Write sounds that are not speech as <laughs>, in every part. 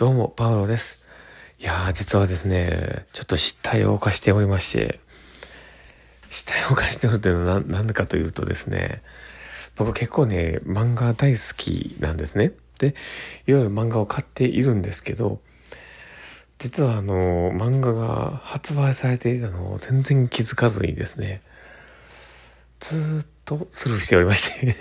どうも、パウロです。いやー、実はですね、ちょっと失態を犯しておりまして、失態を犯しておるというのは何かというとですね、僕結構ね、漫画大好きなんですね。で、いろいろ漫画を買っているんですけど、実はあの、漫画が発売されていたのを全然気づかずにですね、ずっとスルーしておりまして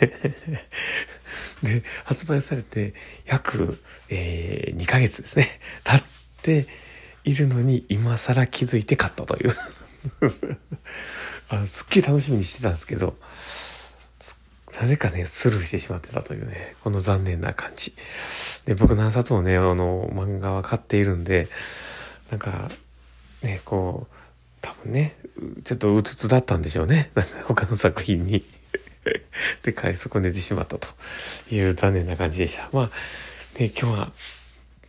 <laughs> で、発売されて約、えー、2ヶ月ですね、<laughs> 経っているのに今更気づいて買ったという <laughs> あのすっげえ楽しみにしてたんですけど、なぜかね、スルーしてしまってたというね、この残念な感じ。で、僕何冊もね、あの、漫画は買っているんで、なんか、ね、こう、多分ね、ちょっとうつつだったんでしょうね。なんか他の作品に <laughs> で、買い損ねてしまったという残念な感じでした。まあ、ね、今日は、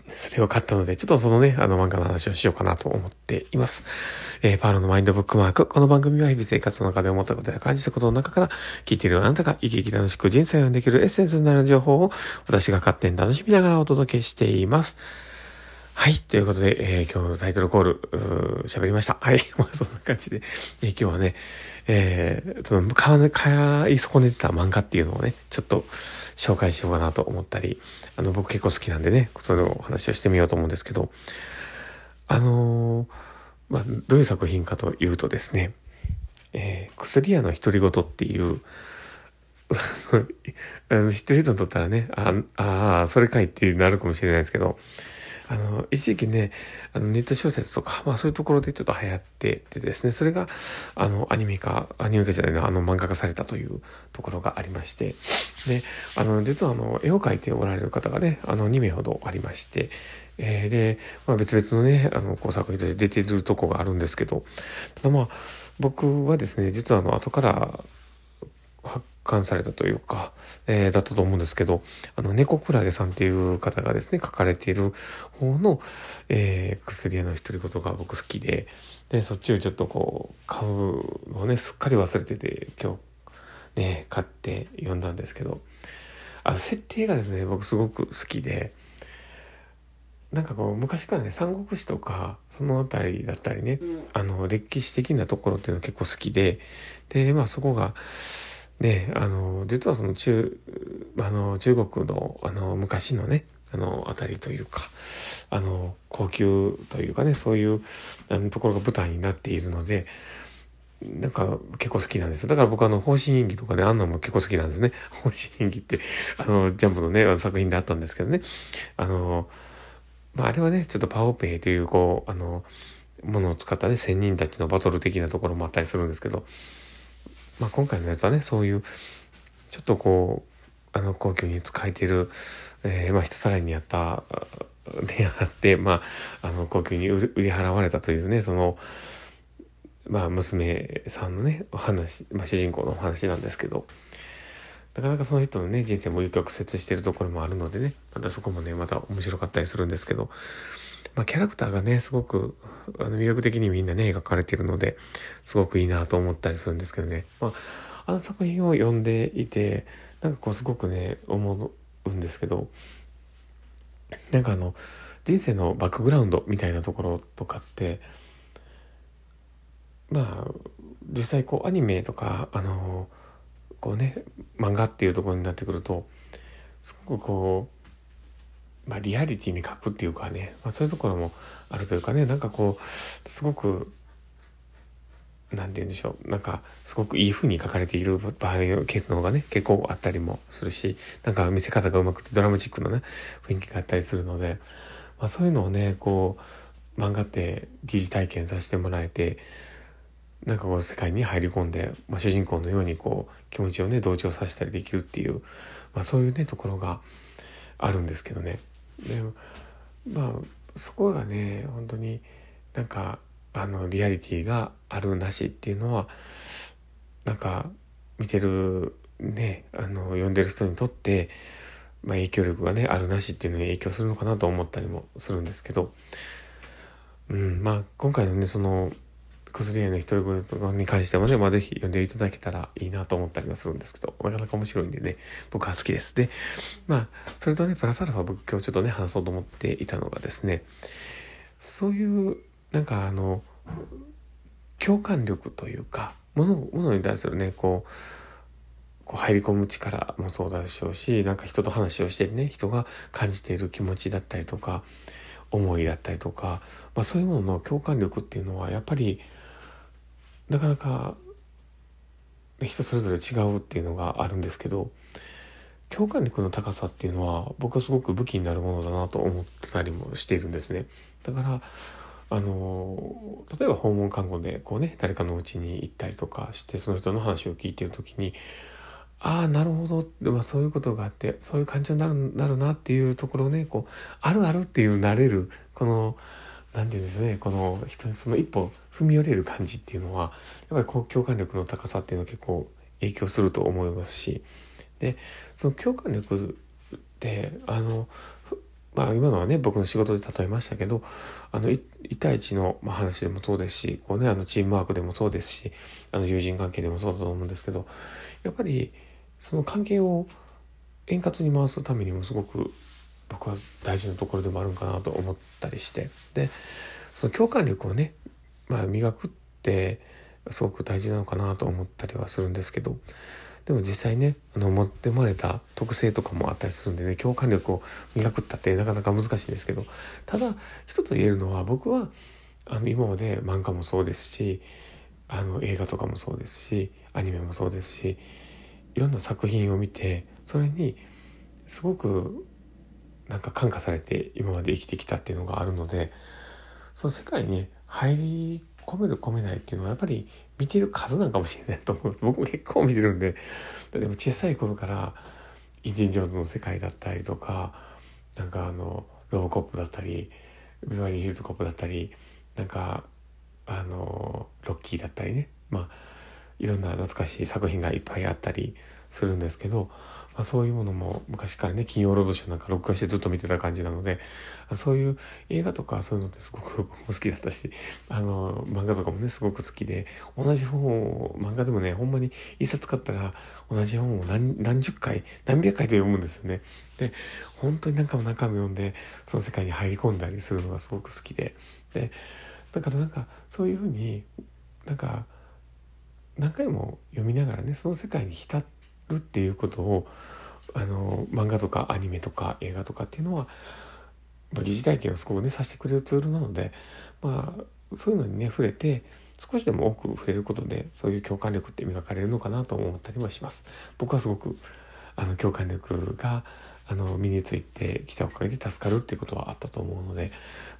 それを買ったので、ちょっとそのね、あの漫画の話をしようかなと思っています。えー、パールのマインドブックマーク。この番組は日々生活の中で思ったことや感じたことの中から、聞いているあなたが生き生き楽しく人生をできるエッセンスになる情報を、私が勝手に楽しみながらお届けしています。はい。ということで、えー、今日のタイトルコール、喋りました。はい。<laughs> まあ、そんな感じで、えー、今日はね、えー、その、買い損ねてた漫画っていうのをね、ちょっと紹介しようかなと思ったり、あの、僕結構好きなんでね、そのお話をしてみようと思うんですけど、あのー、まあ、どういう作品かというとですね、えー、薬屋の独り言っていう、<laughs> あの知ってる人にとったらね、ああ、それかいってなるかもしれないですけど、あの、一時期ね、あのネット小説とか、まあそういうところでちょっと流行っててですね、それが、あの、アニメ化、アニメ化じゃないな、あの、漫画化されたというところがありまして、で、あの、実はあの、絵を描いておられる方がね、あの、2名ほどありまして、えー、で、まあ別々のね、あの、工作として出てるとこがあるんですけど、ただまあ、僕はですね、実はあの、後から、発刊されたというか、えー、だったと思うんですけど、あの、猫クラゲさんっていう方がですね、書かれている方の、えー、薬屋の独り言が僕好きで、で、そっちをちょっとこう、買うのをね、すっかり忘れてて、今日、ね、買って読んだんですけど、あの、設定がですね、僕すごく好きで、なんかこう昔からね三国志とかその辺りだったりね、うん、あの歴史的なところっていうの結構好きででまあそこがで、あの、実はその中、あの、中国の、あの、昔のね、あの、あたりというか、あの、高級というかね、そういうあのところが舞台になっているので、なんか結構好きなんですだから僕あの、方針演技とかね、あんなのも結構好きなんですね。方針演技って、あの、ジャンプのね、作品であったんですけどね。あの、まあ、あれはね、ちょっとパオペイという、こう、あの、ものを使ったね、仙人たちのバトル的なところもあったりするんですけど、まあ、今回のやつはねそういうちょっとこうあの高級に使えてる、えー、まあ一さらにやったであって、まあ、あの高級に売り払われたというねそのまあ娘さんのねお話、まあ、主人公のお話なんですけどなかなかその人のね人生も有曲折してるところもあるのでねまたそこもねまた面白かったりするんですけどまあ、キャラクターがね、すごくあの魅力的にみんなね、描かれているので、すごくいいなと思ったりするんですけどね。まあ、あの作品を読んでいて、なんかこうすごくね、思うんですけど、なんかあの、人生のバックグラウンドみたいなところとかって、まあ、実際こうアニメとか、あの、こうね、漫画っていうところになってくると、すごくこう、まあ、リアリティに書くっていうかね、まあ、そういうところもあるというかねなんかこうすごく何て言うんでしょうなんかすごくいい風に書かれている場合のケースの方がね結構あったりもするしなんか見せ方がうまくてドラマチックなね雰囲気があったりするので、まあ、そういうのをねこう漫画って疑似体験させてもらえてなんかこう世界に入り込んで、まあ、主人公のようにこう気持ちをね同調させたりできるっていう、まあ、そういうねところがあるんですけどね。でまあそこがね本当になんかあのリアリティがあるなしっていうのはなんか見てるねあの読んでる人にとって、まあ、影響力がねあるなしっていうのに影響するのかなと思ったりもするんですけど、うん、まあ今回のねその薬屋の一人分に関してもね、まあ、ぜひ読んでいただけたらいいなと思ったりはするんですけど、なかなか面白いんでね、僕は好きです。で、まあ、それとね、プラスアルファ僕今日ちょっとね、話そうと思っていたのがですね、そういう、なんかあの、共感力というか、もの、ものに対するね、こう、こう入り込む力もそうだでしょうし、なんか人と話をしてね、人が感じている気持ちだったりとか、思いだったりとか、まあ、そういうものの共感力っていうのはやっぱりなかなか人それぞれ違うっていうのがあるんですけど共感力の高さっていうのは僕はすごく武器になるものだなと思ってたりもしているんですね。だからあの例えば訪問看護でこうね誰かの家に行ったりとかしてその人の話を聞いてる時にああなるほどで、まあ、そういうことがあってそういう感情になるなるなっていうところをねこうあるあるっていうなれるこの何て言うんですねこの人にその一歩踏み寄れる感じっていうのはやっぱりこう共感力の高さっていうのは結構影響すると思いますしでその共感力ってあのまあ今のはね僕の仕事で例えましたけどあの1対1の話でもそうですしこうねあのチームワークでもそうですしあの友人関係でもそうだと思うんですけどやっぱりその関係を円滑に回すためにもすごく僕は大事なところでもあるんかなと思ったりして。でその共感力をね、まあ、磨くってすごく大事なのかなと思ったりはするんですけど。でも実際ねあの持って生まれた特性とかもあったりするんでね共感力を磨くったってなかなか難しいんですけど。ただ一つ言えるのは僕はあの今まで漫画もそうですしあの映画とかもそうですしアニメもそうですしいろんな作品を見てそれにすごくなんか感化されて今まで生きてきたっていうのがあるのでその世界に入り込める込めないっていうのはやっぱり見てる数なんかもしれないと思うんです。僕も結構見てるんで。でも小さい頃からインディ・ジョーンズの世界だったりとかなんかあのロボコップだったりビバリー・ヒルズコップだったりなんかあのロッキーだったりね。まあいろんな懐かしい作品がいっぱいあったりするんですけど、まあ、そういうものも昔からね金曜ロードショーなんか録画してずっと見てた感じなのでそういう映画とかそういうのってすごく僕も好きだったしあの漫画とかもねすごく好きで同じ本を漫画でもねほんまに一冊買ったら同じ本を何十回何百回と読むんですよね。で本当に何回も何回も読んでその世界に入り込んだりするのがすごく好きででだからなんかそういうふうになんか何回も読みながらねその世界に浸ってるっていうことをあの漫画とかアニメとか映画とかっていうのは、まあ、疑似体験をすごくねさせてくれるツールなのでまあそういうのにね触れて少しでも多く触れることでそういう共感力って磨かれるのかなと思ったりもします。僕はすごくあの共感力があの身についてきたおかげで助かるっていうことはあったと思うので、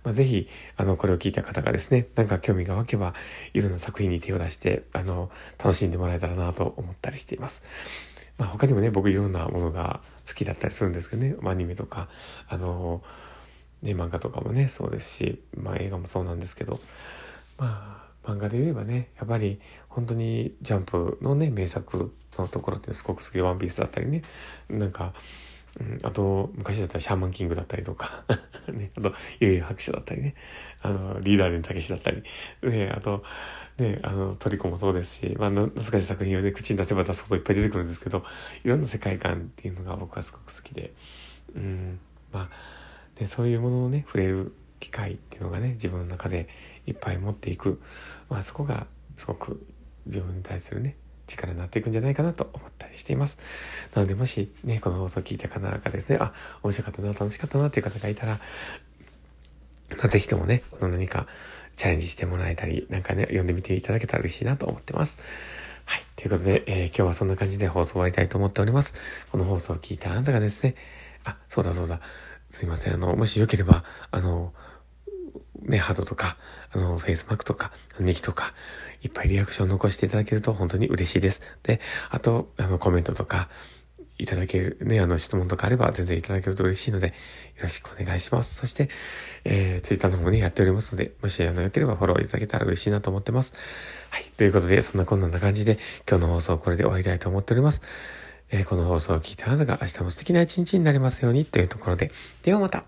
まあ、ぜひあのこれを聞いた方がですねなんか興味が湧けばいろんな作品に手を出してあの楽しんでもらえたらなと思ったりしています。まあ、他にもね僕いろんなものが好きだったりするんですけどね。アニメとか。あのね漫画とかもねそうですし、まあ、映画もそうなんですけど。まあ漫画で言えばねやっぱり本当にジャンプのね名作のところってすごく好きで「ワンピースだったりね。なんかうん、あと、昔だったらシャーマンキングだったりとか。<laughs> ね、あと、ゆい白書だったりね、あの、リーダーでたけしだったり、ね、あと、ね、あの、トリコもそうですし、まあ、懐かしい作品をね、口に出せば出すこといっぱい出てくるんですけど、いろんな世界観っていうのが僕はすごく好きで、うん、まあ、ね、そういうものをね、触れる機会っていうのがね、自分の中でいっぱい持っていく、まあ、そこがすごく自分に対するね、力になっていくんじゃないかなと思ったりしています。なのでもしね、この放送を聞いた方がですね、あ、面白かったな、楽しかったなっていう方がいたら、まあ、ぜひともね、この何かチャレンジしてもらえたり、なんかね、読んでみていただけたら嬉しいなと思ってます。はい。ということで、えー、今日はそんな感じで放送終わりたいと思っております。この放送を聞いたあなたがですね、あ、そうだそうだ、すいません。あの、もしよければ、あの、ね、ハートとか、あの、フェイスマークとか、ネギとか、いっぱいリアクション残していただけると本当に嬉しいです。で、あと、あの、コメントとか、いただける、ね、あの、質問とかあれば全然いただけると嬉しいので、よろしくお願いします。そして、えー、ツイッターの方もね、やっておりますので、もし、あの、よければフォローいただけたら嬉しいなと思ってます。はい。ということで、そんなこんな感じで、今日の放送これで終わりたいと思っております。えー、この放送を聞いたあなたが明日も素敵な一日になりますようにというところで、ではまた。